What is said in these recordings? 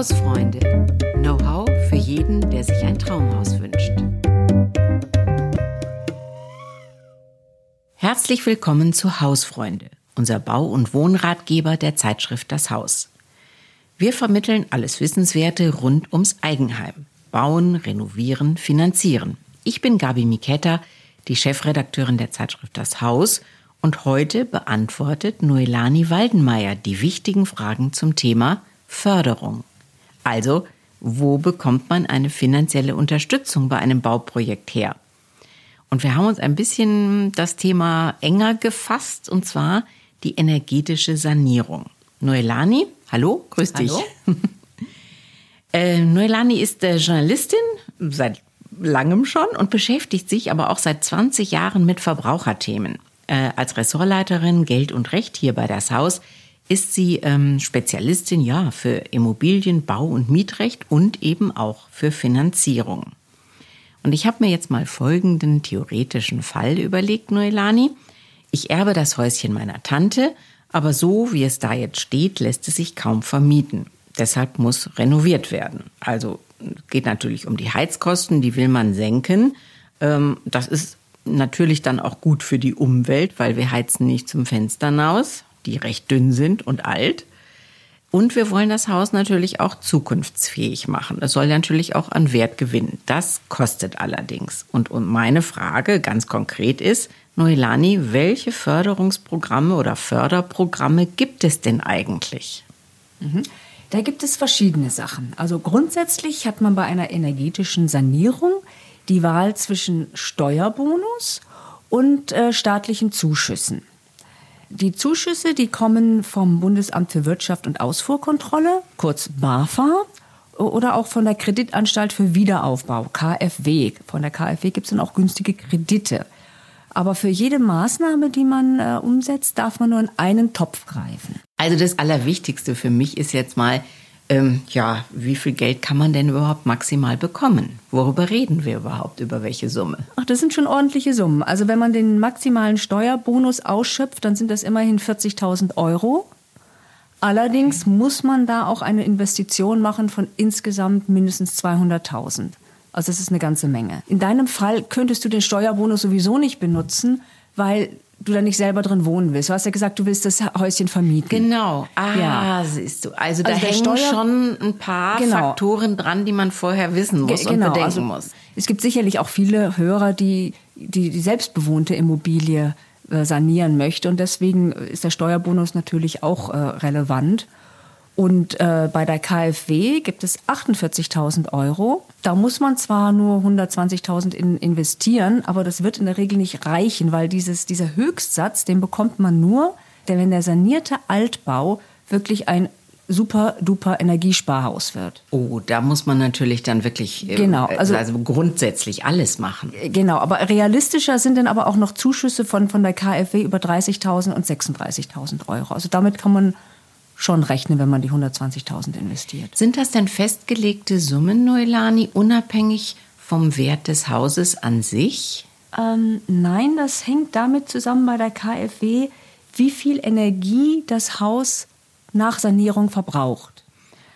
Hausfreunde. Know-how für jeden, der sich ein Traumhaus wünscht. Herzlich willkommen zu Hausfreunde, unser Bau- und Wohnratgeber der Zeitschrift Das Haus. Wir vermitteln alles Wissenswerte rund ums Eigenheim. Bauen, renovieren, finanzieren. Ich bin Gabi Miketta, die Chefredakteurin der Zeitschrift Das Haus und heute beantwortet Noelani Waldenmeier die wichtigen Fragen zum Thema Förderung. Also, wo bekommt man eine finanzielle Unterstützung bei einem Bauprojekt her? Und wir haben uns ein bisschen das Thema enger gefasst, und zwar die energetische Sanierung. Noelani, hallo, grüß dich. Hallo. äh, Noelani ist äh, Journalistin seit langem schon und beschäftigt sich aber auch seit 20 Jahren mit Verbraucherthemen. Äh, als Ressortleiterin Geld und Recht hier bei das Haus ist sie ähm, Spezialistin ja für Immobilien, Bau und Mietrecht und eben auch für Finanzierung. Und ich habe mir jetzt mal folgenden theoretischen Fall überlegt, Noelani. Ich erbe das Häuschen meiner Tante, aber so wie es da jetzt steht, lässt es sich kaum vermieten. Deshalb muss renoviert werden. Also geht natürlich um die Heizkosten, die will man senken. Ähm, das ist natürlich dann auch gut für die Umwelt, weil wir heizen nicht zum Fenster hinaus die recht dünn sind und alt. Und wir wollen das Haus natürlich auch zukunftsfähig machen. Es soll natürlich auch an Wert gewinnen. Das kostet allerdings. Und meine Frage ganz konkret ist, Noelani, welche Förderungsprogramme oder Förderprogramme gibt es denn eigentlich? Mhm. Da gibt es verschiedene Sachen. Also grundsätzlich hat man bei einer energetischen Sanierung die Wahl zwischen Steuerbonus und äh, staatlichen Zuschüssen. Die Zuschüsse, die kommen vom Bundesamt für Wirtschaft und Ausfuhrkontrolle, kurz BAFA, oder auch von der Kreditanstalt für Wiederaufbau, KfW. Von der KfW gibt es dann auch günstige Kredite. Aber für jede Maßnahme, die man äh, umsetzt, darf man nur in einen Topf greifen. Also das Allerwichtigste für mich ist jetzt mal, ähm, ja, wie viel Geld kann man denn überhaupt maximal bekommen? Worüber reden wir überhaupt? Über welche Summe? Ach, das sind schon ordentliche Summen. Also wenn man den maximalen Steuerbonus ausschöpft, dann sind das immerhin 40.000 Euro. Allerdings muss man da auch eine Investition machen von insgesamt mindestens 200.000. Also das ist eine ganze Menge. In deinem Fall könntest du den Steuerbonus sowieso nicht benutzen, weil du da nicht selber drin wohnen willst. Du hast ja gesagt, du willst das Häuschen vermieten. Genau. Ah, ja. siehst du. Also, also da hängen Steuer schon ein paar genau. Faktoren dran, die man vorher wissen muss Ge genau. und bedenken also, muss. Es gibt sicherlich auch viele Hörer, die die, die selbstbewohnte Immobilie äh, sanieren möchte und deswegen ist der Steuerbonus natürlich auch äh, relevant. Und äh, bei der KfW gibt es 48.000 Euro. Da muss man zwar nur 120.000 in investieren, aber das wird in der Regel nicht reichen, weil dieses, dieser Höchstsatz, den bekommt man nur, denn wenn der sanierte Altbau wirklich ein super duper Energiesparhaus wird. Oh, da muss man natürlich dann wirklich äh, genau, also, also grundsätzlich alles machen. Äh, genau, aber realistischer sind dann aber auch noch Zuschüsse von, von der KfW über 30.000 und 36.000 Euro. Also damit kann man schon rechnen, wenn man die 120.000 investiert. Sind das denn festgelegte Summen, Noelani, unabhängig vom Wert des Hauses an sich? Ähm, nein, das hängt damit zusammen bei der KfW, wie viel Energie das Haus nach Sanierung verbraucht.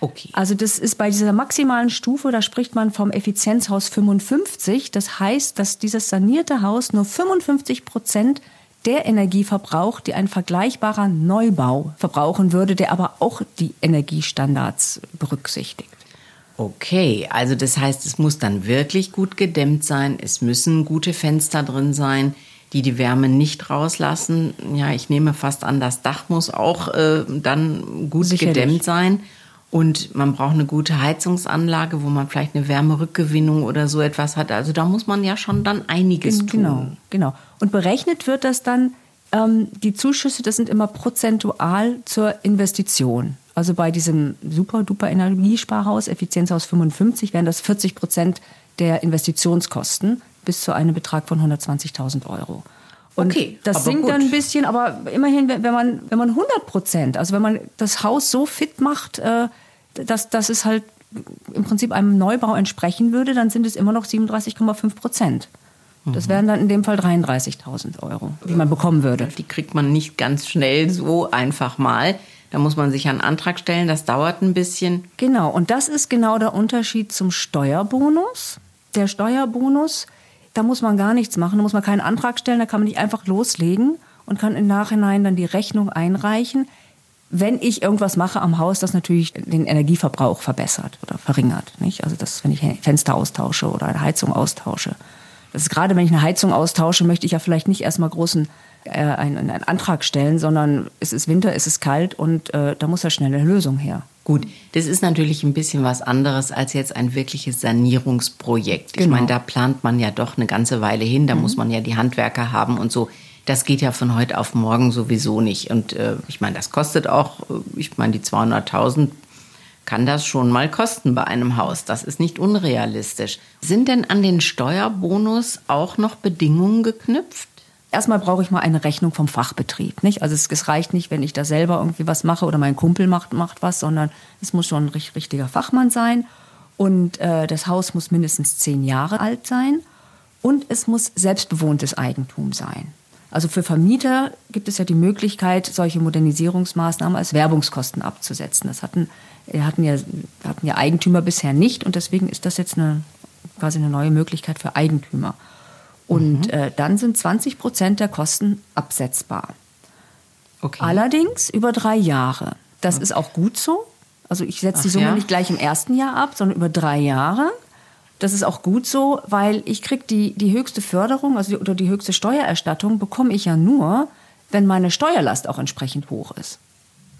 Okay. Also das ist bei dieser maximalen Stufe, da spricht man vom Effizienzhaus 55. Das heißt, dass dieses sanierte Haus nur 55 Prozent der Energie verbraucht, die ein vergleichbarer Neubau verbrauchen würde, der aber auch die Energiestandards berücksichtigt. Okay, also das heißt, es muss dann wirklich gut gedämmt sein, es müssen gute Fenster drin sein, die die Wärme nicht rauslassen. Ja, ich nehme fast an, das Dach muss auch äh, dann gut Sicherlich. gedämmt sein. Und man braucht eine gute Heizungsanlage, wo man vielleicht eine Wärmerückgewinnung oder so etwas hat. Also da muss man ja schon dann einiges tun. Genau, genau. Und berechnet wird das dann, ähm, die Zuschüsse, das sind immer prozentual zur Investition. Also bei diesem super-duper Energiesparhaus, Effizienzhaus 55, wären das 40 Prozent der Investitionskosten bis zu einem Betrag von 120.000 Euro. Und okay, das sinkt gut. dann ein bisschen, aber immerhin, wenn man, wenn man 100 Prozent, also wenn man das Haus so fit macht, äh, dass, dass es halt im Prinzip einem Neubau entsprechen würde, dann sind es immer noch 37,5 Prozent. Das wären dann in dem Fall 33.000 Euro, die man bekommen würde. Die kriegt man nicht ganz schnell so einfach mal. Da muss man sich einen Antrag stellen, das dauert ein bisschen. Genau, und das ist genau der Unterschied zum Steuerbonus. Der Steuerbonus, da muss man gar nichts machen, da muss man keinen Antrag stellen, da kann man nicht einfach loslegen und kann im Nachhinein dann die Rechnung einreichen, wenn ich irgendwas mache am Haus, das natürlich den Energieverbrauch verbessert oder verringert. Nicht? Also das, wenn ich Fenster austausche oder eine Heizung austausche. Das ist gerade, wenn ich eine Heizung austausche, möchte ich ja vielleicht nicht erstmal großen äh, einen, einen Antrag stellen, sondern es ist Winter, es ist kalt und äh, da muss ja schnell eine Lösung her. Gut, das ist natürlich ein bisschen was anderes als jetzt ein wirkliches Sanierungsprojekt. Genau. Ich meine, da plant man ja doch eine ganze Weile hin, da mhm. muss man ja die Handwerker haben und so. Das geht ja von heute auf morgen sowieso nicht. Und äh, ich meine, das kostet auch, äh, ich meine, die 200.000 kann das schon mal kosten bei einem Haus. Das ist nicht unrealistisch. Sind denn an den Steuerbonus auch noch Bedingungen geknüpft? Erstmal brauche ich mal eine Rechnung vom Fachbetrieb. Nicht? Also es, es, reicht nicht, wenn ich da selber irgendwie was mache oder mein Kumpel macht, macht was, sondern es muss schon ein richtiger Fachmann sein. Und äh, das Haus muss mindestens zehn Jahre alt sein. Und es muss selbstbewohntes Eigentum sein. Also für Vermieter gibt es ja die Möglichkeit, solche Modernisierungsmaßnahmen als Werbungskosten abzusetzen. Das hatten, hatten, ja, hatten ja Eigentümer bisher nicht und deswegen ist das jetzt eine, quasi eine neue Möglichkeit für Eigentümer. Und mhm. äh, dann sind 20 Prozent der Kosten absetzbar. Okay. Allerdings über drei Jahre. Das okay. ist auch gut so. Also ich setze die Summe ja? nicht gleich im ersten Jahr ab, sondern über drei Jahre. Das ist auch gut so, weil ich kriege die, die höchste Förderung also die, oder die höchste Steuererstattung bekomme ich ja nur, wenn meine Steuerlast auch entsprechend hoch ist.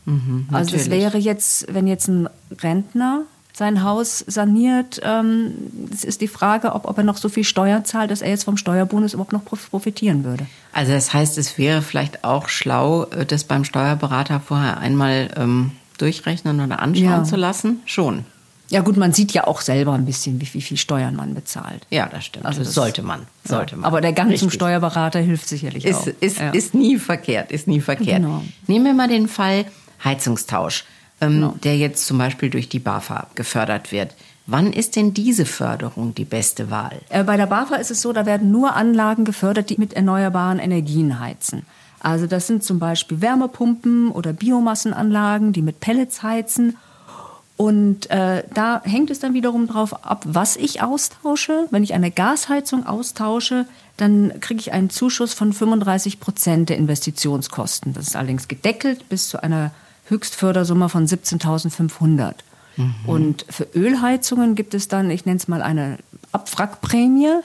Mhm, also es wäre jetzt, wenn jetzt ein Rentner sein Haus saniert, ähm, es ist die Frage, ob, ob er noch so viel Steuern zahlt, dass er jetzt vom Steuerbonus überhaupt noch profitieren würde. Also das heißt, es wäre vielleicht auch schlau, äh, das beim Steuerberater vorher einmal ähm, durchrechnen oder anschauen ja. zu lassen. Schon. Ja gut, man sieht ja auch selber ein bisschen, wie, wie viel Steuern man bezahlt. Ja, das stimmt. Also das sollte man, sollte man. Aber der Gang Richtig. zum Steuerberater hilft sicherlich ist, auch. Ist, ja. ist nie verkehrt, ist nie verkehrt. Genau. Nehmen wir mal den Fall Heizungstausch, ähm, genau. der jetzt zum Beispiel durch die BAFA gefördert wird. Wann ist denn diese Förderung die beste Wahl? Äh, bei der BAFA ist es so, da werden nur Anlagen gefördert, die mit erneuerbaren Energien heizen. Also das sind zum Beispiel Wärmepumpen oder Biomassenanlagen, die mit Pellets heizen und äh, da hängt es dann wiederum drauf ab, was ich austausche. Wenn ich eine Gasheizung austausche, dann kriege ich einen Zuschuss von 35 Prozent der Investitionskosten. Das ist allerdings gedeckelt bis zu einer Höchstfördersumme von 17.500. Mhm. Und für Ölheizungen gibt es dann, ich nenne es mal eine Abwrackprämie.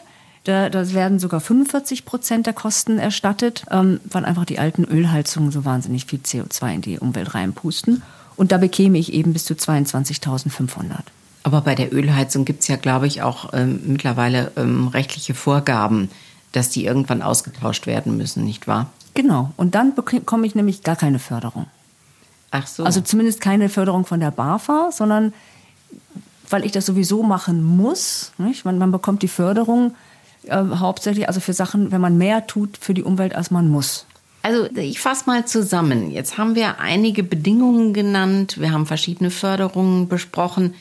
Da, da werden sogar 45 Prozent der Kosten erstattet, ähm, weil einfach die alten Ölheizungen so wahnsinnig viel CO2 in die Umwelt reinpusten. Und da bekäme ich eben bis zu 22.500. Aber bei der Ölheizung gibt es ja, glaube ich, auch ähm, mittlerweile ähm, rechtliche Vorgaben, dass die irgendwann ausgetauscht werden müssen, nicht wahr? Genau. Und dann bekomme ich nämlich gar keine Förderung. Ach so. Also zumindest keine Förderung von der BAFA, sondern weil ich das sowieso machen muss. Nicht? Man, man bekommt die Förderung äh, hauptsächlich also für Sachen, wenn man mehr tut für die Umwelt, als man muss. Also ich fasse mal zusammen. Jetzt haben wir einige Bedingungen genannt, wir haben verschiedene Förderungen besprochen.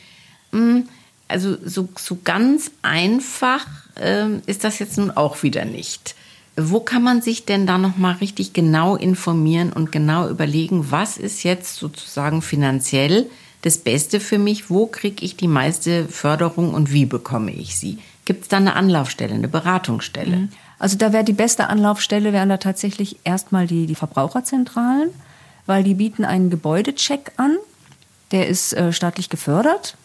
Hm, also so, so ganz einfach äh, ist das jetzt nun auch wieder nicht. Wo kann man sich denn da noch mal richtig genau informieren und genau überlegen, was ist jetzt sozusagen finanziell das Beste für mich? Wo kriege ich die meiste Förderung und wie bekomme ich sie? Gibt es da eine Anlaufstelle, eine Beratungsstelle? Mhm. Also da wäre die beste Anlaufstelle, wären da tatsächlich erstmal die, die Verbraucherzentralen, weil die bieten einen Gebäudecheck an. Der ist äh, staatlich gefördert.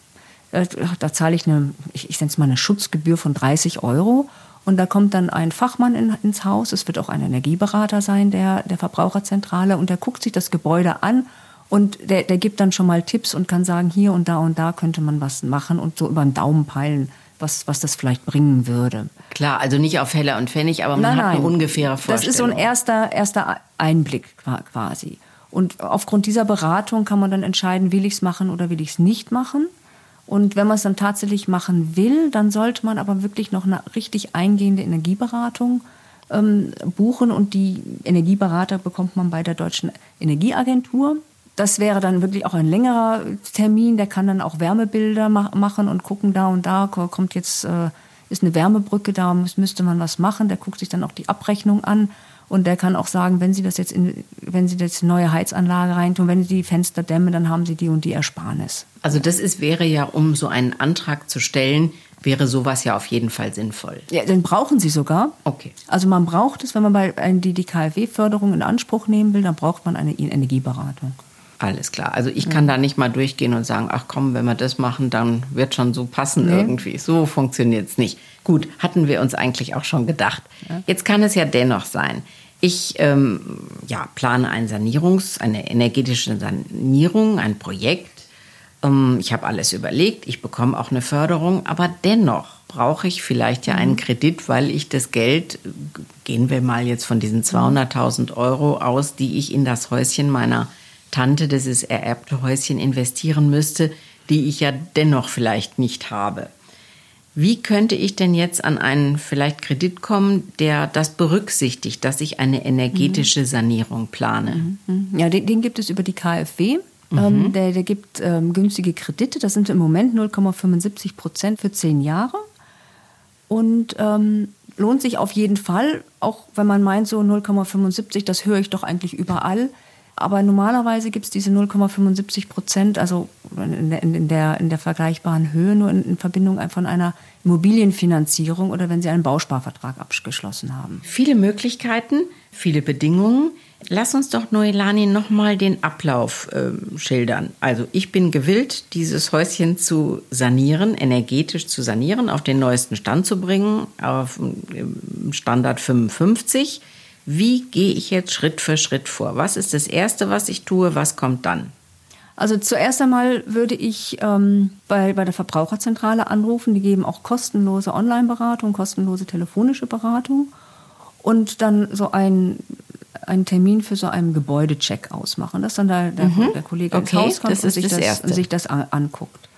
Äh, da zahle ich eine, ich, ich nenne es mal eine Schutzgebühr von 30 Euro. Und da kommt dann ein Fachmann in, ins Haus. Es wird auch ein Energieberater sein, der, der Verbraucherzentrale. Und der guckt sich das Gebäude an und der, der gibt dann schon mal Tipps und kann sagen, hier und da und da könnte man was machen und so über den Daumen peilen, was, was das vielleicht bringen würde. Klar, also nicht auf Heller und Pfennig, aber man nein, hat eine ungefähre Vorstellung. Das ist so ein erster, erster Einblick quasi. Und aufgrund dieser Beratung kann man dann entscheiden, will ich es machen oder will ich es nicht machen. Und wenn man es dann tatsächlich machen will, dann sollte man aber wirklich noch eine richtig eingehende Energieberatung ähm, buchen. Und die Energieberater bekommt man bei der Deutschen Energieagentur. Das wäre dann wirklich auch ein längerer Termin. Der kann dann auch Wärmebilder ma machen und gucken, da und da kommt jetzt, äh, ist eine Wärmebrücke, da müsste man was machen. Der guckt sich dann auch die Abrechnung an Und der kann auch sagen, wenn Sie das jetzt in, wenn Sie jetzt neue Heizanlage reintun, wenn Sie die Fenster dämmen, dann haben Sie die und die Ersparnis. Also das ist, wäre ja, um so einen Antrag zu stellen, wäre sowas ja auf jeden Fall sinnvoll. Ja, den brauchen Sie sogar. Okay. Also man braucht es, wenn man bei die, die KfW-Förderung in Anspruch nehmen will, dann braucht man eine Energieberatung. Alles klar. Also ich kann da nicht mal durchgehen und sagen, ach komm, wenn wir das machen, dann wird schon so passen Nee. irgendwie. So funktioniert es nicht. Gut, hatten wir uns eigentlich auch schon gedacht. Jetzt kann es ja dennoch sein. Ich ähm, ja, plane ein Sanierungs-, eine energetische Sanierung, ein Projekt. Ähm, ich habe alles überlegt, ich bekomme auch eine Förderung, aber dennoch brauche ich vielleicht ja einen Kredit, weil ich das Geld, äh, gehen wir mal jetzt von diesen 200.000 Euro aus, die ich in das Häuschen meiner Tante, das ist ererbte Häuschen, investieren müsste, die ich ja dennoch vielleicht nicht habe. Wie könnte ich denn jetzt an einen vielleicht Kredit kommen, der das berücksichtigt, dass ich eine energetische Sanierung plane? Ja, den, den gibt es über die KfW. Ähm, der, der gibt ähm, günstige Kredite. Das sind im Moment 0,75 Prozent für zehn Jahre. Und ähm, lohnt sich auf jeden Fall, auch wenn man meint, so 0,75, das höre ich doch eigentlich überall. Aber normalerweise gibt es diese 0,75 Prozent, also in der, in, der, in der vergleichbaren Höhe, nur in, in Verbindung von einer Immobilienfinanzierung oder wenn Sie einen Bausparvertrag abgeschlossen haben. Viele Möglichkeiten, viele Bedingungen. Lass uns doch, Noelani, nochmal den Ablauf ähm, schildern. Also ich bin gewillt, dieses Häuschen zu sanieren, energetisch zu sanieren, auf den neuesten Stand zu bringen, auf ähm, Standard 55. Wie gehe ich jetzt Schritt für Schritt vor? Was ist das Erste, was ich tue? Was kommt dann? Also zuerst einmal würde ich ähm, bei, bei der Verbraucherzentrale anrufen. Die geben auch kostenlose Online-Beratung, kostenlose telefonische Beratung und dann so ein einen Termin für so einen Gebäudecheck ausmachen, dass dann da der, der Kollege Okay, ins Haus kommt und sich das und sich das an, anguckt.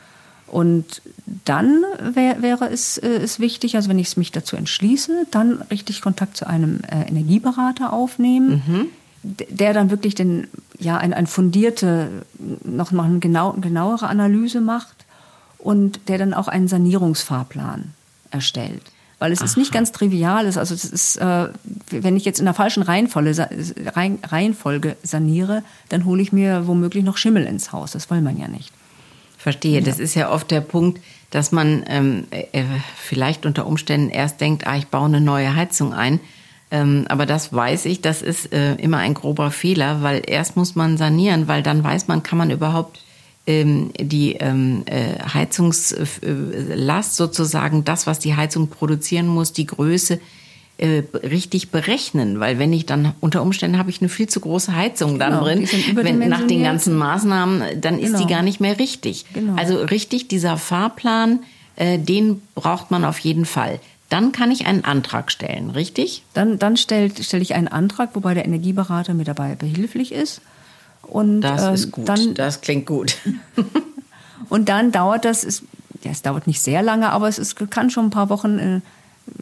Und dann wär, wäre es äh, ist wichtig, also wenn ich mich dazu entschließe, dann richtig Kontakt zu einem äh, Energieberater aufnehmen, Mhm. der dann wirklich den, ja, ein, ein fundierte, noch mal eine genau, genauere Analyse macht und der dann auch einen Sanierungsfahrplan erstellt. Weil es ist nicht ganz trivial, es- also es ist, äh, wenn ich jetzt in der falschen Reihenfolge, Reihenfolge saniere, dann hole ich mir womöglich noch Schimmel ins Haus. Das will man ja nicht. Verstehe. Das ist ja oft der Punkt, dass man ähm, äh, vielleicht unter Umständen erst denkt, ah, ich baue eine neue Heizung ein. Ähm, aber das weiß ich, das ist äh, immer ein grober Fehler, weil erst muss man sanieren, weil dann weiß man, kann man überhaupt ähm, die ähm, äh, Heizungslast sozusagen, das, was die Heizung produzieren muss, die Größe, äh, richtig berechnen, weil wenn ich dann unter Umständen habe ich eine viel zu große Heizung dann Genau, drin, die sind wenn, nach den ganzen Maßnahmen, dann ist die Genau. gar nicht mehr richtig. Genau. Also richtig dieser Fahrplan, äh, den braucht man auf jeden Fall. Dann kann ich einen Antrag stellen, richtig? Dann, dann stelle stell ich einen Antrag, wobei der Energieberater mir dabei behilflich ist. Und, Das ähm, ist gut. Dann, das klingt gut. Und dann dauert das, es, ja, es dauert nicht sehr lange, aber es ist, kann schon ein paar Wochen äh,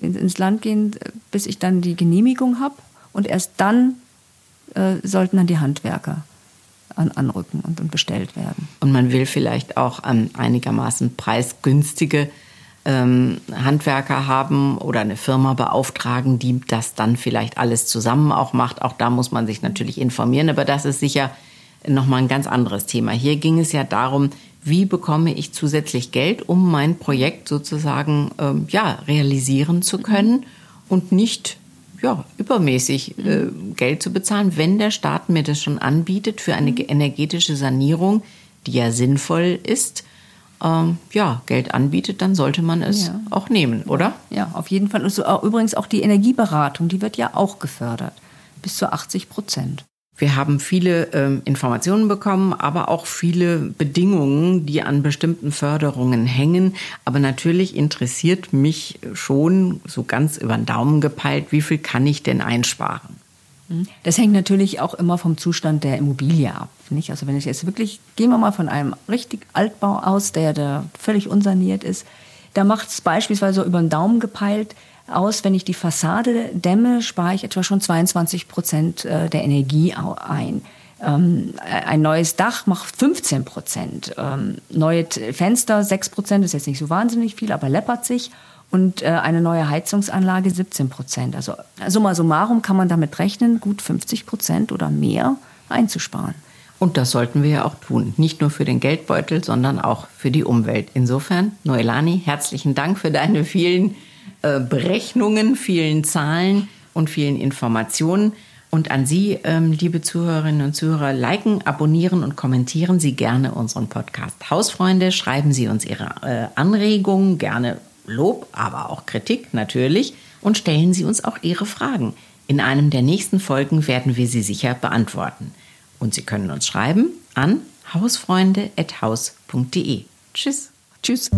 in- ins Land gehen, äh, bis ich dann die Genehmigung habe. Und erst dann äh, sollten dann die Handwerker an, anrücken und, und bestellt werden. Und man will vielleicht auch ähm, einigermaßen preisgünstige ähm, Handwerker haben oder eine Firma beauftragen, die das dann vielleicht alles zusammen auch macht. Auch da muss man sich natürlich informieren, aber das ist sicher nochmal ein ganz anderes Thema. Hier ging es ja darum, wie bekomme ich zusätzlich Geld, um mein Projekt sozusagen ähm, ja, realisieren zu können und nicht ja, übermäßig äh, Geld zu bezahlen, wenn der Staat mir das schon anbietet für eine ge- energetische Sanierung, die ja sinnvoll ist, ähm, ja, Geld anbietet, dann sollte man es Ja. auch nehmen, oder? Ja, auf jeden Fall. Und so, auch, übrigens auch die Energieberatung, die wird ja auch gefördert. Bis zu 80 Prozent. Wir haben viele ähm, Informationen bekommen, aber auch viele Bedingungen, die an bestimmten Förderungen hängen. Aber natürlich interessiert mich schon so ganz über den Daumen gepeilt, wie viel kann ich denn einsparen? Das hängt natürlich auch immer vom Zustand der Immobilie ab. Nicht? Also wenn ich jetzt wirklich, gehen wir mal von einem richtig Altbau aus, der da völlig unsaniert ist, da macht es beispielsweise über den Daumen gepeilt aus, wenn ich die Fassade dämme, spare ich etwa schon 22 Prozent äh, der Energie ein. Ähm, ein neues Dach macht 15 Prozent. Ähm, neue Fenster 6 Prozent, ist jetzt nicht so wahnsinnig viel, aber läppert sich. und äh, eine neue Heizungsanlage 17 Prozent. Also summa summarum kann man damit rechnen, gut 50 Prozent oder mehr einzusparen. Und das sollten wir ja auch tun. Nicht nur für den Geldbeutel, sondern auch für die Umwelt. Insofern, Noelani, herzlichen Dank für deine vielen äh, Berechnungen, vielen Zahlen und vielen Informationen. Und an Sie, ähm, liebe Zuhörerinnen und Zuhörer, liken, abonnieren und kommentieren Sie gerne unseren Podcast. Hausfreunde, schreiben Sie uns Ihre äh, Anregungen, gerne Lob, aber auch Kritik natürlich. Und stellen Sie uns auch Ihre Fragen. In einem der nächsten Folgen werden wir sie sicher beantworten. Und Sie können uns schreiben an hausfreunde.haus.de. Tschüss. Tschüss.